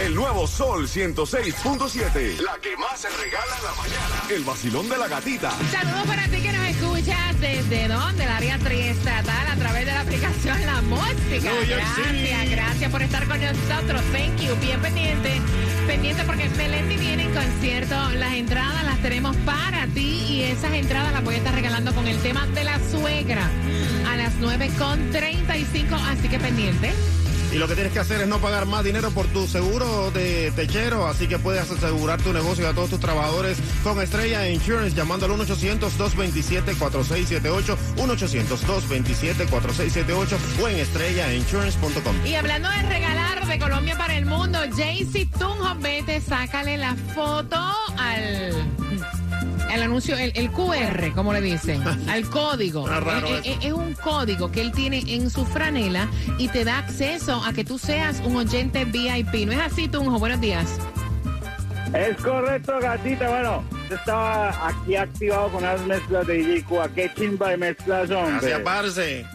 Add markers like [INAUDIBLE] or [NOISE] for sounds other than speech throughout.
El nuevo Sol 106.7. La que más se regala en la mañana. El vacilón de la gatita. Saludos para ti que nos escuchas desde dónde, el área triestatal, a través de la aplicación La Música. Gracias, gracias por estar con nosotros. Thank you. Bien pendiente, pendiente porque Melendi viene en concierto. Las entradas las tenemos para ti y esas entradas las voy a estar regalando con el tema de la suegra a las 9.35. Así que pendiente. Y lo que tienes que hacer es no pagar más dinero por tu seguro de techero, así que puedes asegurar tu negocio y a todos tus trabajadores con Estrella Insurance llamando al 1-800-227-4678, 1-800-227-4678 o en estrellainsurance.com. Y hablando de regalar de Colombia para el mundo, Jaycee Tunjo, vete, sácale la foto al el anuncio, el, el, QR, como le dicen, [LAUGHS] al código. Es, es, es, un código que él tiene en su franela y te da acceso a que tú seas un oyente VIP. ¿No es así, Tunjo? Buenos días. Es correcto, gatita. Bueno, yo estaba aquí activado con las mezclas de DJ Cuba. Qué chimba de mezclas son. Gracias, parce.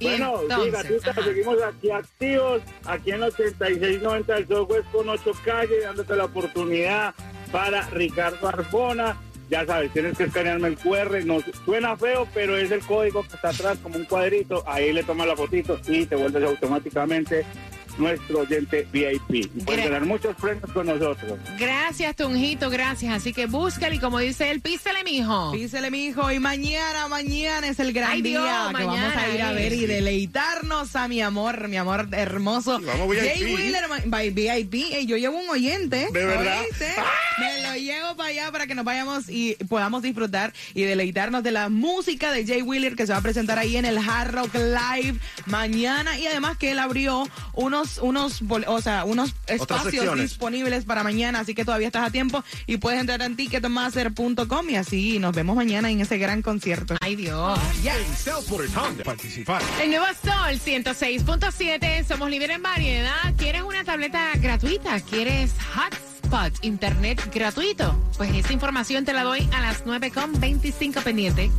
Bueno, entonces, sí, gatita, ajá. seguimos aquí activos, aquí en 8690 del Southwest con 8 calles, dándote la oportunidad para Ricardo Arbona. Ya sabes, tienes que escanearme el QR. No, suena feo, pero es el código que está atrás como un cuadrito. Ahí le tomas la fotito y te vuelves automáticamente nuestro oyente VIP. Y puedes tener muchos premios con nosotros. Gracias, Tunjito, gracias. Así que búscale y como dice él, písele, mijo. Písele, mijo. Y mañana, mañana es el gran Ay, día que vamos a ir a ver y deleitarnos a mi amor, mi amor hermoso. Vamos, VIP. Jay Wheeler, by VIP. Yo llevo un oyente. ¿De verdad? ¡Ah! Me lo llevo para allá para que nos vayamos y podamos disfrutar y deleitarnos de la música de Jay Wheeler que se va a presentar ahí en el Hard Rock Live mañana. Y además que él abrió unos unos, o sea, unos espacios disponibles para mañana, así que todavía estás a tiempo y puedes entrar en ticketmaster.com y así nos vemos mañana en ese gran concierto. Ay Dios. Participar. El nuevo Sol 106.7, somos líderes en variedad. ¿Quieres una tableta gratuita? ¿Quieres hotspot, internet gratuito? Pues esa información te la doy a las 9.25 pendiente.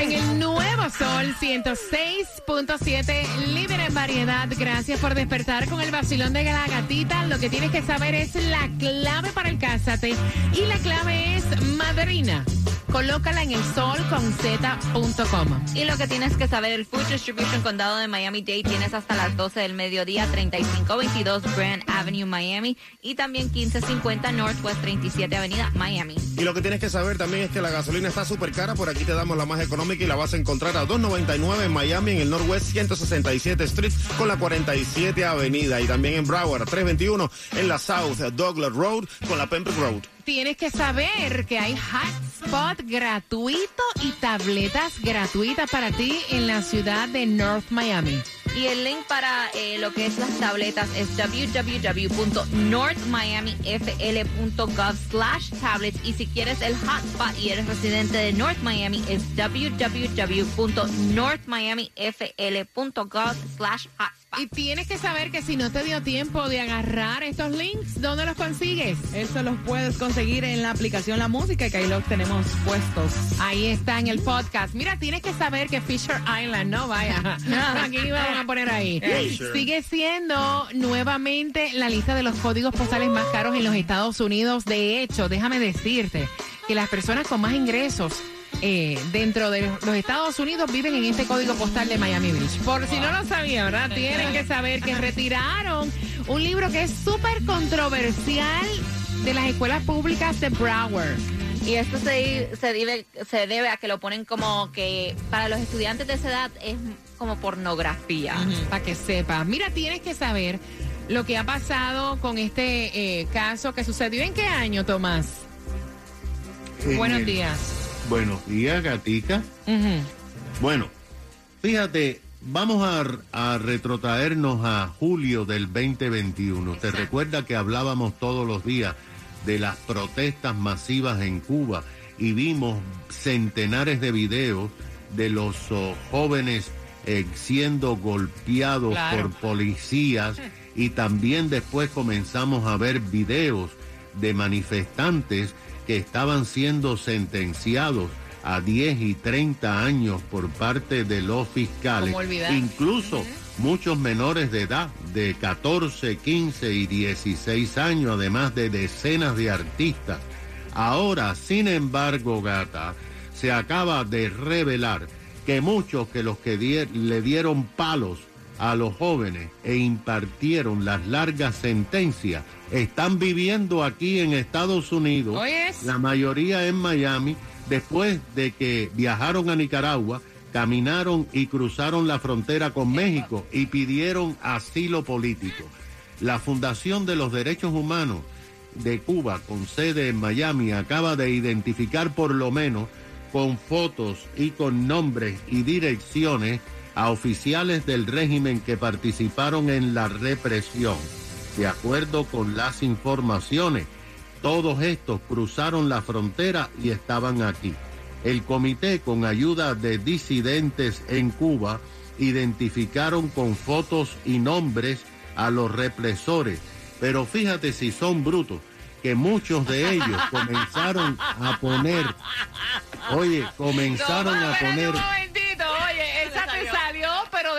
En el nuevo Sol 106.7, líder en variedad. Gracias por despertar con el vacilón de la gatita. Lo que tienes que saber es la clave para el cásate. Y la clave es madrina. Colócala en el sol con z.com. Y lo que tienes que saber, el Food Distribution Condado de Miami-Dade tienes hasta las 12 del mediodía, 3522 Grand Avenue, Miami. Y también 1550 Northwest 37 Avenida, Miami. Y lo que tienes que saber también es que la gasolina está súper cara. Por aquí te damos la más económica y la vas a encontrar a 2.99 en Miami, en el Northwest 167 Street con la 47 Avenida. Y también en Broward 321 en la South Douglas Road con la Pembroke Road. Tienes que saber que hay hotspot gratuito y tabletas gratuitas para ti en la ciudad de North Miami. Y el link para eh, lo que es las tabletas es www.northmiamifl.gov slash tablets. Y si quieres el hotspot y eres residente de North Miami es www.northmiamifl.gov slash hotspot. Y tienes que saber que si no te dio tiempo de agarrar estos links, ¿dónde los consigues? Eso los puedes conseguir en la aplicación La Música, que ahí los tenemos puestos. Ahí está en el podcast. Mira, tienes que saber que Fisher Island, no vaya. [LAUGHS] Aquí vamos a poner ahí. [LAUGHS] Sigue siendo nuevamente la lista de los códigos postales más caros en los Estados Unidos. De hecho, déjame decirte que las personas con más ingresos eh, dentro de los Estados Unidos viven en este código postal de Miami Beach. Por si no lo sabía, ¿verdad? Tienen que saber que retiraron un libro que es súper controversial de las escuelas públicas de Broward. Y esto se, se, debe, se debe a que lo ponen como que para los estudiantes de esa edad es como pornografía. Para que sepa. Mira, tienes que saber lo que ha pasado con este eh, caso que sucedió en qué año, Tomás. En Buenos días. Buenos días, gatica. Bueno, fíjate, vamos a, retrotraernos a julio del 2021. Usted recuerda que hablábamos todos los días de las protestas masivas en Cuba y vimos centenares de videos de los oh, jóvenes eh, siendo golpeados por policías. Y también después comenzamos a ver videos de manifestantes que estaban siendo sentenciados a 10 y 30 años por parte de los fiscales, incluso muchos menores de edad, de 14, 15 y 16 años, además de decenas de artistas. Ahora, sin embargo, gata, se acaba de revelar que muchos que los que le dieron palos a los jóvenes e impartieron las largas sentencias. Están viviendo aquí en Estados Unidos, la mayoría en Miami, después de que viajaron a Nicaragua, caminaron y cruzaron la frontera con México y pidieron asilo político. La Fundación de los Derechos Humanos de Cuba, con sede en Miami, acaba de identificar por lo menos con fotos y con nombres y direcciones a oficiales del régimen que participaron en la represión. De acuerdo con las informaciones, todos estos cruzaron la frontera y estaban aquí. El comité, con ayuda de disidentes en Cuba, identificaron con fotos y nombres a los represores. Pero fíjate si son brutos, que muchos de ellos [LAUGHS] comenzaron a poner, oye, comenzaron a poner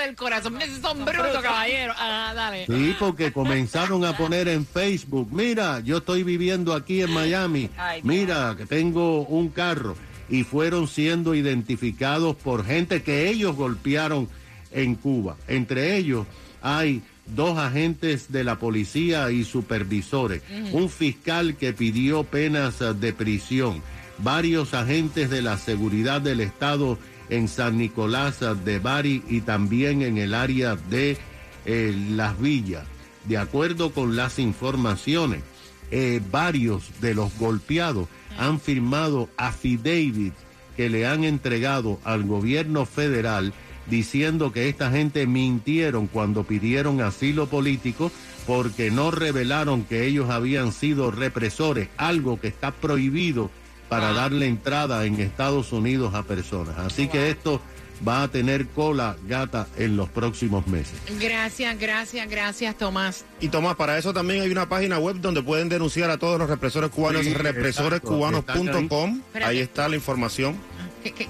del corazón. Son brutos, caballero. Ah, dale. Sí, porque comenzaron a poner en Facebook, mira, yo estoy viviendo aquí en Miami, mira, que tengo un carro. Y fueron siendo identificados por gente que ellos golpearon en Cuba. Entre ellos hay dos agentes de la policía y supervisores, un fiscal que pidió penas de prisión, varios agentes de la seguridad del Estado en San Nicolás de Bari y también en el área de eh, Las Villas. De acuerdo con las informaciones, eh, varios de los golpeados han firmado affidavits que le han entregado al gobierno federal diciendo que esta gente mintieron cuando pidieron asilo político porque no revelaron que ellos habían sido represores, algo que está prohibido para darle entrada en Estados Unidos a personas. Así que esto va a tener cola gata en los próximos meses. Gracias, gracias, gracias, Tomás. Y Tomás, para eso también hay una página web donde pueden denunciar a todos los represores cubanos, represorescubanos.com. Ahí. está la información.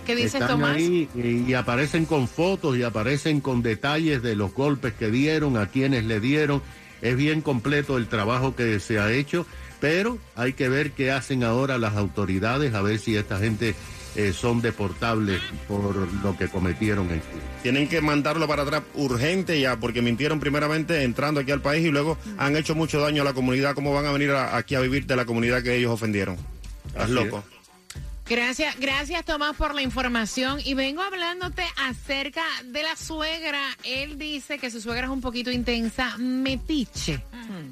¿Qué, dice Tomás? Ahí y, y, aparecen con fotos y aparecen con detalles de los golpes que dieron, a quienes le dieron. Es bien completo el trabajo que se ha hecho pero hay que ver qué hacen ahora las autoridades, a ver si esta gente eh, son deportables por lo que cometieron en Cuba. Tienen que mandarlo para atrás urgente ya, porque mintieron primeramente entrando aquí al país y luego han hecho mucho daño a la comunidad. ¿Cómo van a venir aquí a vivir de la comunidad que ellos ofendieron? Estás loco. Gracias, gracias Tomás por la información y vengo hablándote acerca de la suegra. Él dice que su suegra es un poquito intensa, metiche.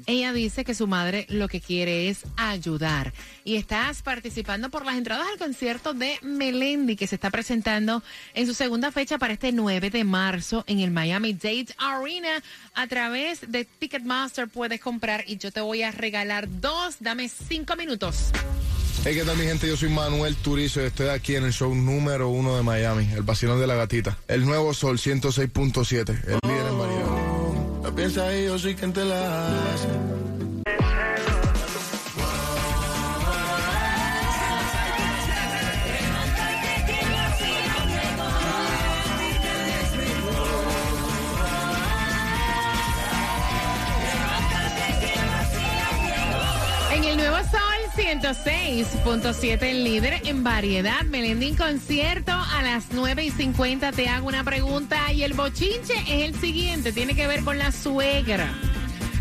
Ella dice que su madre lo que quiere es ayudar. Y estás participando por las entradas al concierto de Melendi que se está presentando en su segunda fecha para este 9 de marzo en el Miami Dade Arena. A través de Ticketmaster puedes comprar y yo te voy a regalar dos. Dame cinco minutos. Hey, ¿qué tal mi gente? Yo soy Manuel Turizo y estoy aquí en el show número uno de Miami, el vacilón de la gatita. El nuevo Sol 106.7, el líder en variedad. Hace. 106.7, el líder en variedad. Melendín concierto a las 9 y 50. Te hago una pregunta y el bochinche es el siguiente. Tiene que ver con la suegra.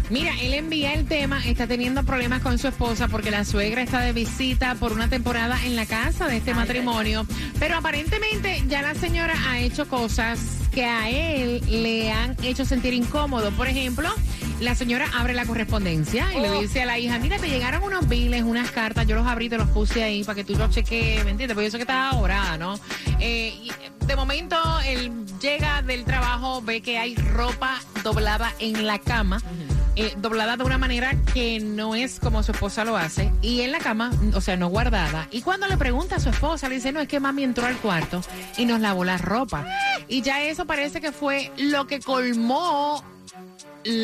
Mira, él envía el tema, está teniendo problemas con su esposa porque la suegra está de visita por una temporada en la casa de este matrimonio, pero aparentemente ya la señora ha hecho cosas que a él le han hecho sentir incómodo. Por ejemplo, La señora abre la correspondencia y le dice a la hija, mira, te llegaron unos biles, unas cartas, yo los abrí, te los puse ahí para que tú los cheques, ¿me entiendes? Porque yo sé que estás ahora, ¿no? Eh, y de momento, él llega del trabajo, ve que hay ropa doblada en la cama. eh, doblada de una manera que no es como su esposa lo hace, y en la cama, o sea, no guardada. Y cuando le pregunta a su esposa, le dice, no, es que mami entró al cuarto y nos lavó la ropa. Y ya eso parece que fue lo que colmó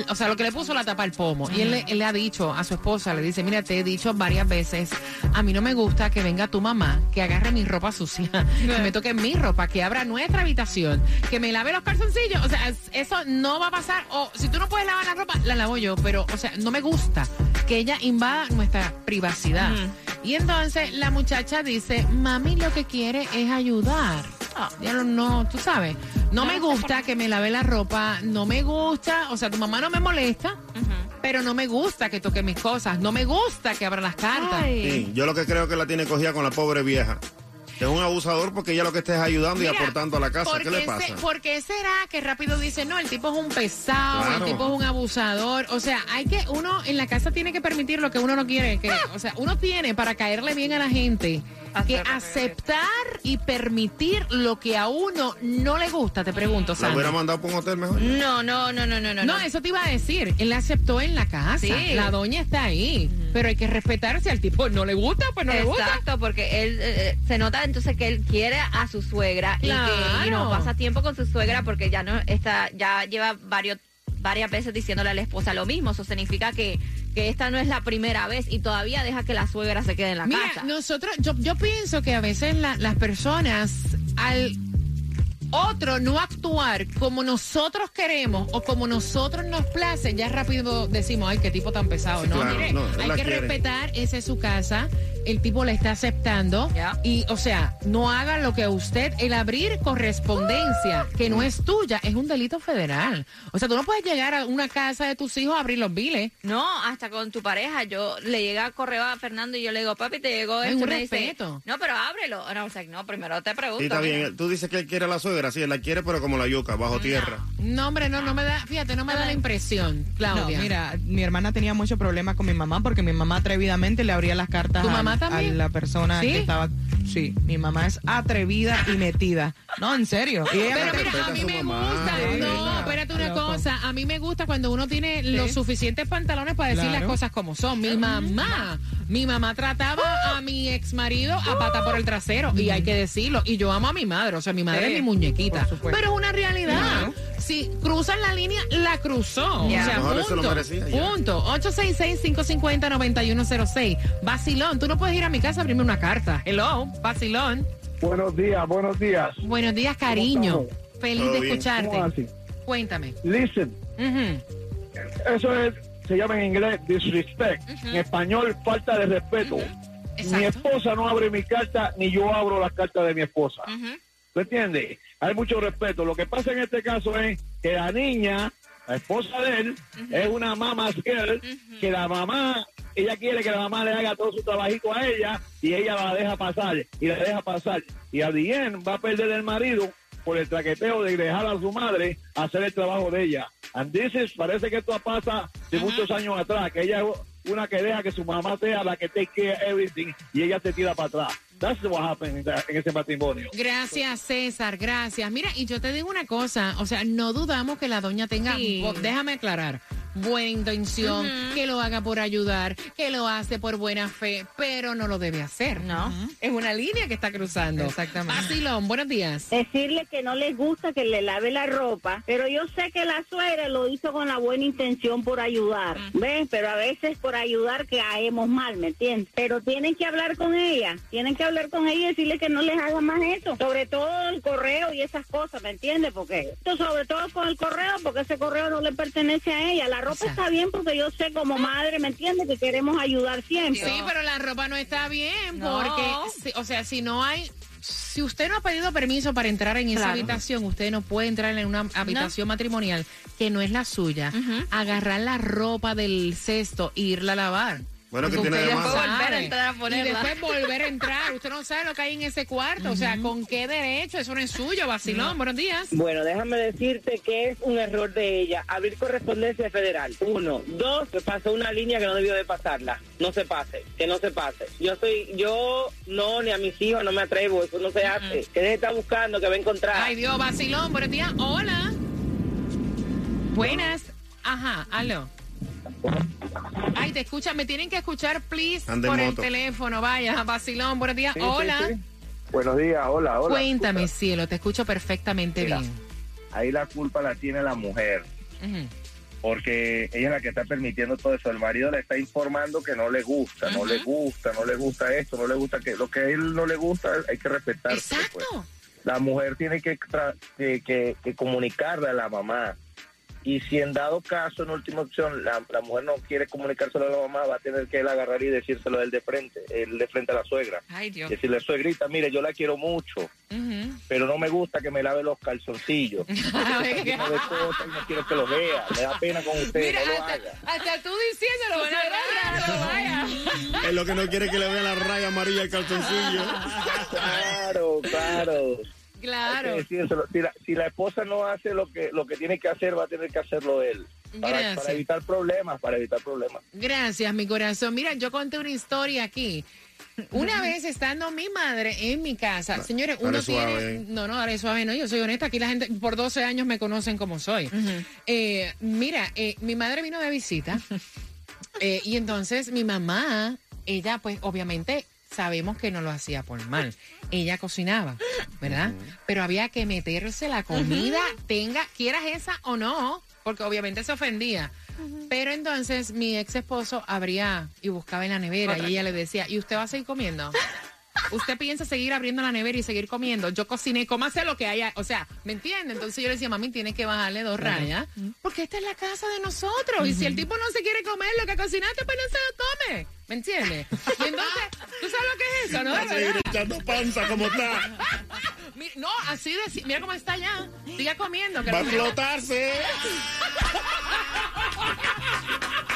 o sea, lo que le puso la tapa al pomo. Y él, le- él le ha dicho a su esposa, le dice, mira, te he dicho varias veces, a mí no me gusta que venga tu mamá, que agarre mi ropa sucia, [LAUGHS] que me toque mi ropa, que abra nuestra habitación, que me lave los calzoncillos. O sea, es- eso no va a pasar. O si tú no puedes lavar la ropa, la lavo yo. Pero, o sea, no me gusta que ella invada nuestra privacidad. Y entonces la muchacha dice, mami lo que quiere es ayudar. Ya no, no, tú sabes, no me gusta que me lave la ropa, no me gusta, o sea, tu mamá no me molesta, pero no me gusta que toque mis cosas, no me gusta que abra las cartas. Sí, yo lo que creo que la tiene cogida con la pobre vieja. Es un abusador porque ella lo que está es ayudando y aportando a la casa. ¿por ¿Qué le pasa? ¿Por qué será que rápido dice, no, el tipo es un pesado, Claro. el tipo es un abusador? O sea, hay que, uno en la casa tiene que permitir lo que uno no quiere. Que, o sea, uno tiene para caerle bien a la gente que aceptar y permitir lo que a uno no le gusta, te pregunto, ¿La hubiera mandado por un hotel mejor? No, no, no, no, no, no. No, eso te iba a decir. Él la aceptó en la casa. Sí. La doña está ahí. Pero hay que respetar si al tipo no le gusta, pues no le gusta. Exacto, porque él eh, se nota entonces que él quiere a su suegra y que y no pasa tiempo con su suegra porque ya no está, ya lleva varios varias veces diciéndole a la esposa lo mismo. Eso significa que, que esta no es la primera vez y todavía deja que la suegra se quede en la Mira, casa. nosotros, yo, yo pienso que a veces la- las personas al otro no actuar como nosotros queremos o como nosotros nos place, ya rápido decimos, ay, qué tipo tan pesado. Sí, no, claro, mire, no, hay que quiere. respetar, esa es su casa, el tipo la está aceptando y, o sea, no haga lo que usted, el abrir correspondencia que no es tuya, es un delito federal. O sea, tú no puedes llegar a una casa de tus hijos a abrir los biles. No, hasta con tu pareja. Yo le llega correo a Fernando y yo le digo, papi, te llegó Es esto. un Y me dice, respeto. no, pero ábrelo. No, o sea, no, primero te pregunto. Sí, está bien. Tú dices que él quiere la suegra, sí, él la quiere, pero como la yuca, bajo tierra. No, hombre, no, no me da, fíjate, no me da la impresión, No, Claudia. mira, mi hermana tenía mucho problema con mi mamá porque mi mamá atrevidamente le abría las cartas ¿Tu a- mamá a, también? la persona ¿Sí? que estaba. Sí, mi mamá es atrevida y metida. No, en serio. Y ella Pero mira, a mí me mamá, gusta. No, espérate una Loco. cosa. A mí me gusta cuando uno tiene los suficientes pantalones para decir Claro. las cosas como son. Mi mamá, mi mamá trataba a mi ex marido a pata por el trasero. Y hay que decirlo. Y yo amo a mi madre. O sea, mi madre Sí, es mi muñequita. Pero es una realidad. Si cruzan la línea, la cruzó. Ya. O sea, Mejor eso lo punto. merecía, punto. 866-550-9106. Vacilón. Tú no puedes ir a mi casa a abrirme una carta. Hello, vacilón. Buenos días, buenos días. Buenos días, cariño. Feliz ¿Todo de escucharte. Cuéntame. Listen, eso es, se llama en inglés disrespect. En español, falta de respeto. Mi Exacto. esposa no abre mi carta, ni yo abro las cartas de mi esposa. ¿Tú entiendes? Hay mucho respeto. Lo que pasa en este caso es que la niña, la esposa de él, es una mama's girl, que la mamá, ella quiere que la mamá le haga todo su trabajito a ella y ella la deja pasar y la deja pasar. Y a va a perder el marido por el traqueteo de dejar a su madre hacer el trabajo de ella. And this is- parece que esto pasa de muchos años atrás, que ella es una que deja que su mamá sea la que take care everything y ella se tira para atrás. That's what happened in that- en ese matrimonio. Gracias, César, gracias. Mira, y yo te digo una cosa, o sea, no dudamos que la doña tenga, Sí. déjame aclarar, buena intención, que lo haga por ayudar, que lo hace por buena fe, pero no lo debe hacer. No. Es una línea que está cruzando. Exactamente. Vacilón, buenos días. decirle que no les gusta que le lave la ropa, pero yo sé que la suegra lo hizo con la buena intención por ayudar, ¿ves? Pero a veces por ayudar que caemos mal, ¿me entiendes? Pero tienen que hablar con ella, tienen que hablar con ella y decirle que no les haga más eso, sobre todo el correo y esas cosas, ¿me entiendes? Porque esto sobre todo con el correo, porque ese correo no le pertenece a ella. La ropa Exacto. está bien porque yo sé como madre, ¿me entiendes? Que queremos ayudar siempre. Sí, pero la ropa no está bien No. porque, si- o sea, si no hay, si usted no ha pedido permiso para entrar en esa habitación, usted no puede entrar en una habitación matrimonial que no es la suya, agarrar la ropa del cesto e irla a lavar. Bueno, que tiene de sabe. Volver a entrar a Y después volver a entrar. Usted no sabe lo que hay en ese cuarto. O sea, ¿con qué derecho? Eso no es suyo, vacilón. Buenos días. Bueno, déjame decirte que es un error de ella abrir correspondencia federal. Uno. Dos, que pasó una línea que no debió de pasarla. No se pase, que no se pase. Yo soy, yo no, ni a mis hijos no me atrevo, eso no se hace. Que deje estar buscando, que va a encontrar. Ay, Dios, vacilón. Buenos días. Hola. Buenas. Ajá, aló. Ay, te escuchan. Me tienen que escuchar, please, Ande por el teléfono. Vaya, vacilón. Buenos días. Sí, Hola. sí. Buenos días, hola, hola. Cuéntame, cielo. Te escucho perfectamente Mira. bien. Ahí la culpa la tiene la mujer, porque ella es la que está permitiendo todo eso. El marido le está informando que no le gusta, no le gusta, no le gusta esto, no le gusta que lo que a él no le gusta hay que respetar. Exacto. La mujer tiene que, que- que comunicarle a la mamá. Y si en dado caso, en última opción, la, la mujer no quiere comunicárselo a la mamá, va a tener que él agarrar y decírselo él de frente, él de frente a la suegra. Ay, Dios. Decirle, suegrita, mire, yo la quiero mucho, Ujú. pero no me gusta que me lave los calzoncillos. [LAUGHS] Ay, Porque no ve cosas y no quiero que lo vea. Me da pena con usted, Mira, no lo hasta, haga. hasta tú diciéndolo, suena raro, vaya. Es lo que no quiere que le vea la raya amarilla al calzoncillo. [LAUGHS] Claro, claro. Claro. Hay que decírselo. Si la, si la esposa no hace lo que lo que tiene que hacer, va a tener que hacerlo él. Para, Gracias. para evitar problemas, para evitar problemas. Gracias, mi corazón. Mira, yo conté una historia aquí. Una vez estando mi madre en mi casa, señores, uno tiene. No, no, dale suave, no, yo soy honesta. Aquí la gente por 12 años me conocen como soy. Eh, mira, eh, mi madre vino de visita [LAUGHS] eh, y entonces mi mamá, ella, pues obviamente sabemos que no lo hacía por mal. Ella cocinaba, ¿verdad? Pero había que meterse la comida, tenga, quieras esa o no, porque obviamente se ofendía. Pero entonces mi ex esposo abría y buscaba en la nevera y ella le decía, ¿y usted va a seguir comiendo? [LAUGHS] ¿Usted piensa seguir abriendo la nevera y seguir comiendo? Yo cociné, cómase lo que haya. O sea, ¿me entiende? Entonces yo le decía, mami, tiene que bajarle dos rayas. Porque esta es la casa de nosotros. Y si el tipo no se quiere comer lo que cocinaste, pues no se lo come. ¿Me entiende? Y entonces, ¿tú sabes lo que es eso, no? Va a seguir echando panza como está. No, así de... Mira cómo está ya. Siga comiendo. Que Va a lo- [LAUGHS]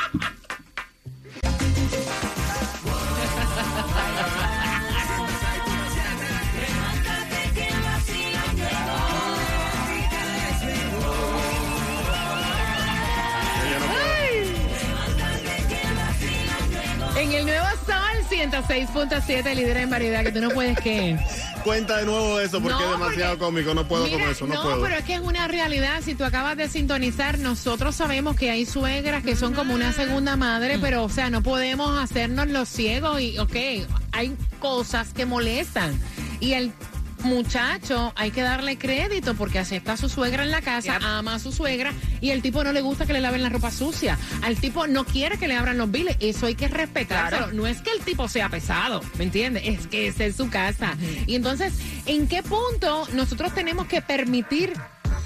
106.7, líder en variedad, que tú no puedes que... Cuenta de nuevo eso porque No, es demasiado porque- cómico. No puedo Mira, con eso, no, no, puedo. pero es que es una realidad. Si tú acabas de sintonizar, nosotros sabemos que hay suegras que son como una segunda madre, pero, o sea, no podemos hacernos los ciegos y, ok, hay cosas que molestan. Y el muchacho hay que darle crédito porque acepta a su suegra en la casa, ama a su suegra y el tipo no le gusta que le laven la ropa sucia. Al tipo no quiere que le abran los biles. Eso hay que respetarlo. No es que el tipo sea pesado, ¿me entiendes? Es que esa es su casa. Y entonces, ¿en qué punto nosotros tenemos que permitir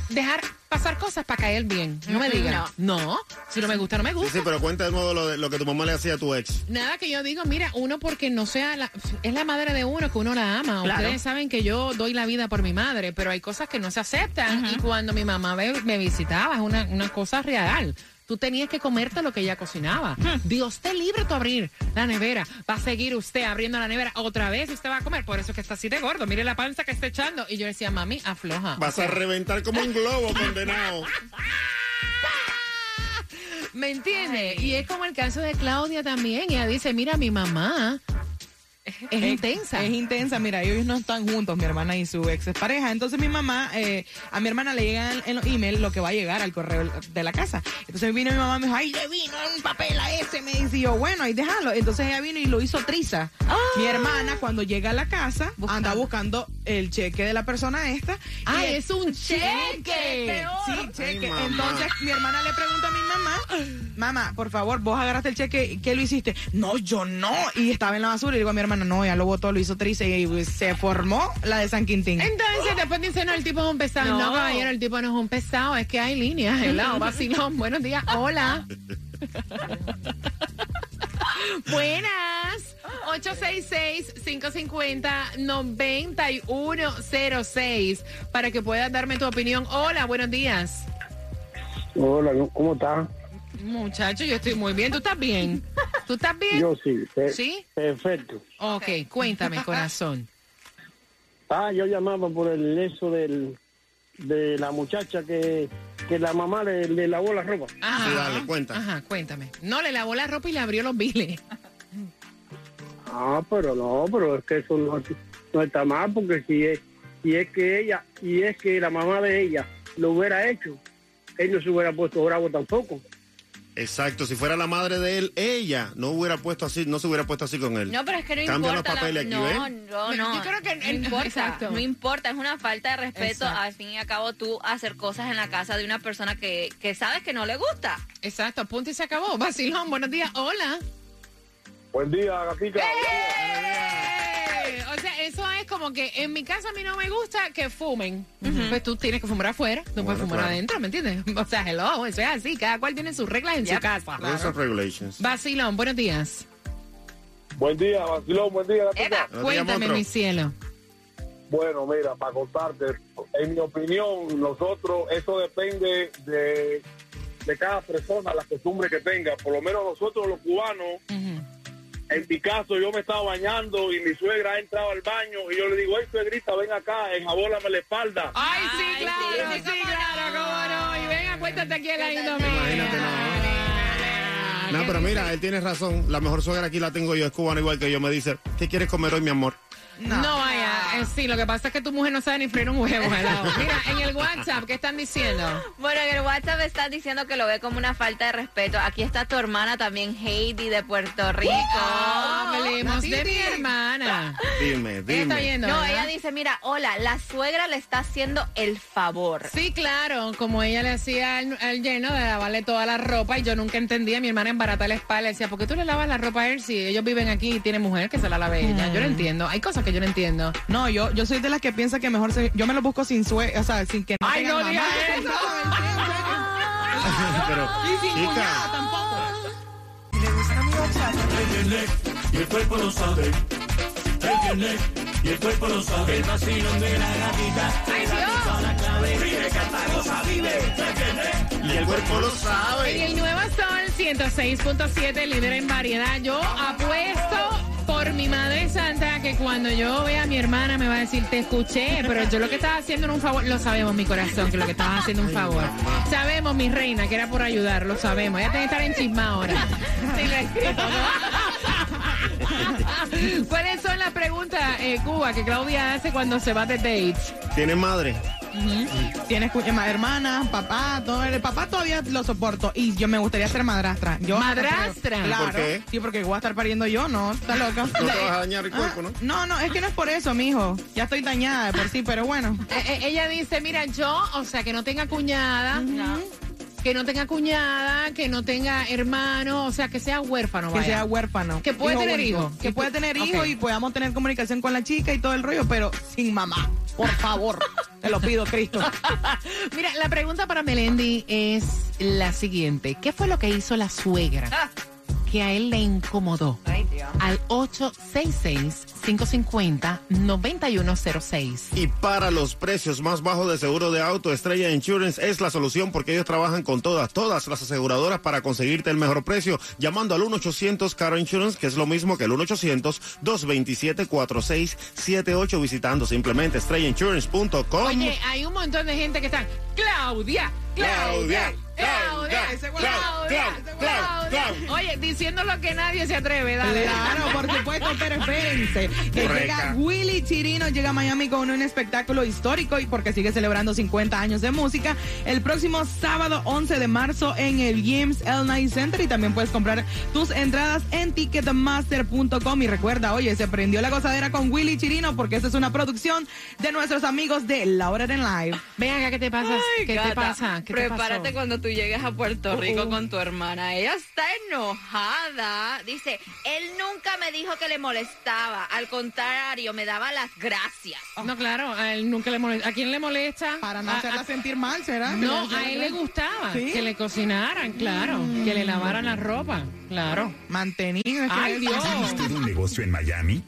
dejar pasar cosas para caer bien? No me digan. No. Si no me gusta, no me gusta. sí, pero cuenta de nuevo lo, de- lo que tu mamá le hacía a tu ex. Nada que yo digo, mira, uno porque no sea la, es la madre de uno que uno la ama. Ustedes saben que yo doy la vida por mi madre, pero hay cosas que no se aceptan. Y cuando mi mamá me, me visitaba, es una, una cosa real. Tú tenías que comerte lo que ella cocinaba. Dios te libre tu abrir la nevera. Va a seguir usted abriendo la nevera otra vez y usted va a comer. Por eso es que está así de gordo. Mire la panza que está echando. Y yo decía, mami, afloja. Vas a reventar como un globo, [LAUGHS] condenado. ¿Me entiende? Y es como el caso de Claudia también. Ella dice, mira, mi mamá es intensa. Es intensa, mira, ellos no están juntos, mi hermana y su ex pareja. Entonces mi mamá, eh, a mi hermana le llega en, los emails lo que va a llegar al correo de la casa. Entonces vino mi mamá y me dijo, ay, le vino un papel a ese, me dice, y yo, bueno, ahí déjalo. Entonces ella vino y lo hizo triza. Mi hermana cuando llega a la casa anda buscando el cheque de la persona esta. Ah, y- es un cheque. Sí, cheque. Entonces mi hermana le pregunta a mi mamá, mamá, por favor, vos agarraste el cheque, ¿qué lo hiciste? No, yo no. Y estaba en la basura y le digo a mi hermana, no, ya lo botó, lo hizo trice y pues, se formó la de San Quintín. Entonces después dicen, no, el tipo es un pesado. No. No. caballero, el tipo no es un pesado. Es que hay líneas, helado, vacilón. Buenos días, hola. [LAUGHS] Buenas. 866-550-9106 para que puedas darme tu opinión. Hola, buenos días. Hola, ¿cómo estás? Muchacho, yo estoy muy bien. ¿Tú estás bien? [LAUGHS] ¿Tú estás bien? Yo sí. pe- ¿Sí? Perfecto. Ok, cuéntame, corazón. Ah, yo llamaba por el eso del, de la muchacha que, que la mamá le, le lavó la ropa. Ajá. Sí, dale, cuenta. Ajá, cuéntame. No, le lavó la ropa y le abrió los biles. Ah, pero no, pero es que eso no, no está mal porque si es, si es que ella, si es que la mamá de ella lo hubiera hecho, él no se hubiera puesto bravo tampoco. Exacto, si fuera la madre de él, ella no hubiera puesto así, no se hubiera puesto así con él. No, pero es que no Cambia los importa. la- papeles aquí, no, ¿ven? no, no. Yo creo que- no importa. exacto. No importa, es una falta de respeto. Exacto. Al fin y al cabo, tú hacer cosas en la casa de una persona que, que sabes que no le gusta. Exacto, punto y se acabó. Vacilón, buenos días. Hola. Buen día, gatita. ¡Eh! Eso es como que en mi casa a mí no me gusta que fumen. Pues tú tienes que fumar afuera, no puedes fumar claro. adentro, ¿me entiendes? [LAUGHS] O sea, hello, eso es así. Cada cual tiene sus reglas en su casa. And regulations. Vacilón, buenos días. Buen día, Vacilón, buen día, Epa. Cuéntame, mi cielo. Bueno, mira, para contarte, en mi opinión, nosotros, eso depende de, de cada persona, la costumbre que tenga. Por lo menos nosotros los cubanos. En mi caso, yo me estaba bañando y mi suegra ha entrado al baño y yo le digo, hey, suegrita, ven acá, enjabóname la espalda. Ay, sí, Ay, claro, sí, sí, claro, cómo no. Y venga, cuéntate aquí el ladito mío. Imagínate, no. No, pero mira, él tiene razón. La mejor suegra aquí la tengo yo, es cubana igual que yo. Me dice, ¿qué quieres comer hoy, mi amor? No, vaya, eh, sí, lo que pasa es que tu mujer no sabe ni freír un huevo helado. Mira, en el WhatsApp, ¿qué están diciendo? Bueno, en el WhatsApp están diciendo que lo ve como una falta de respeto. Aquí está tu hermana también, Heidi, de Puerto Rico. Hablemos de mi hermana. Dime, ¿Qué está dime. viendo? No, verdad? ella dice, mira, hola, la suegra le está haciendo el favor. Sí, claro, como ella le hacía al, al lleno de lavarle toda la ropa y yo nunca entendía, mi hermana embarata la espalda y decía, ¿por qué tú le lavas la ropa a él si ellos viven aquí y tiene mujer que se la lave ella? Yo no entiendo, hay cosas que yo no entiendo. No, yo, yo soy de las que piensa que mejor se, yo me lo busco sin sue, o sea, sin que no Ay, no digas eso. En en. [LAUGHS] Pero, Y sin chica, cuñada tampoco. y el cuerpo lo sabe. El viernes y el cuerpo lo sabe. El vacilón de la gatita. ¡Ay, Dios! La clave. Vive, canta, goza, vive. El y el cuerpo lo En sabe. el Nuevo Sol 106.7, líder en variedad, yo apuesto que cuando yo vea a mi hermana me va a decir, te escuché, pero yo lo que estaba haciendo era un favor, lo sabemos, mi corazón, que lo que estaba haciendo un favor. Sabemos, mi reina, que era por ayudar, lo sabemos. Ella tiene que estar en chisma ahora. [LAUGHS] ¿Cuáles son las preguntas, eh, Cuba, que Claudia hace cuando se va de dates? ¿Tiene madre? Tienes cu- eh, hermana, papá, todo el papá todavía lo soporto y yo me gustaría ser madrastra. Yo ¿Madrastra? Claro. ¿Por qué? Sí, porque voy a estar pariendo yo, no, está loca. No te vas a dañar el cuerpo, ¿no? Ah, no, no, es que no es por eso, mijo. Ya estoy dañada de por sí, pero bueno. [LAUGHS] Eh, eh, ella dice, mira, yo, o sea, que no tenga cuñada, que no tenga cuñada, que no tenga hermano, o sea, que sea huérfano, Que vaya. sea huérfano. Que puede tener hijos. Que puede tener hijos y podamos tener comunicación con la chica y todo el rollo, pero sin mamá. Por favor. Te lo pido, Cristo. [LAUGHS] Mira, la pregunta para Melendi es la siguiente. ¿Qué fue lo que hizo la suegra. [LAUGHS] que a él le incomodó? Ay. Al 866-550-9106. Y para los precios más bajos de seguro de auto, Estrella Insurance es la solución porque ellos trabajan con todas, todas las aseguradoras para conseguirte el mejor precio, llamando al 1-800 Car Insurance, que es lo mismo que el 1-800-227-4678, visitando simplemente estrellainsurance.com. Oye, hay un montón de gente que están, Claudia, Claudia, Claudia, Oye, diciendo lo que nadie se atreve, dale. Claro, por supuesto, pero espérense. Que llega Willy Chirino, llega a Miami con un espectáculo histórico y porque sigue celebrando 50 años de música. El próximo sábado 11 de marzo en el James L. Night Center y también puedes comprar tus entradas en ticketmaster.com. Y recuerda, oye, se prendió la gozadera con Willy Chirino porque esta es una producción de nuestros amigos de Laura en Live. Ven acá, ¿qué te pasa? Ay, ¿Qué te pasa? ¿Qué te Prepárate pasó? cuando tú llegues a Puerto Rico con tu hermana. Ella está enojada. Dice, él nunca me dijo que le molestaba. Al contrario, me daba las gracias. No, claro, a él nunca le molesta. ¿A quién le molesta? Para no A- hacerla a- sentir mal, ¿será? No, a él le gustaba ¿Sí? que le cocinaran, claro, que le lavaran la ropa, claro. Mantenido. es que Ay, Dios. ¿Tiene usted un negocio en Miami?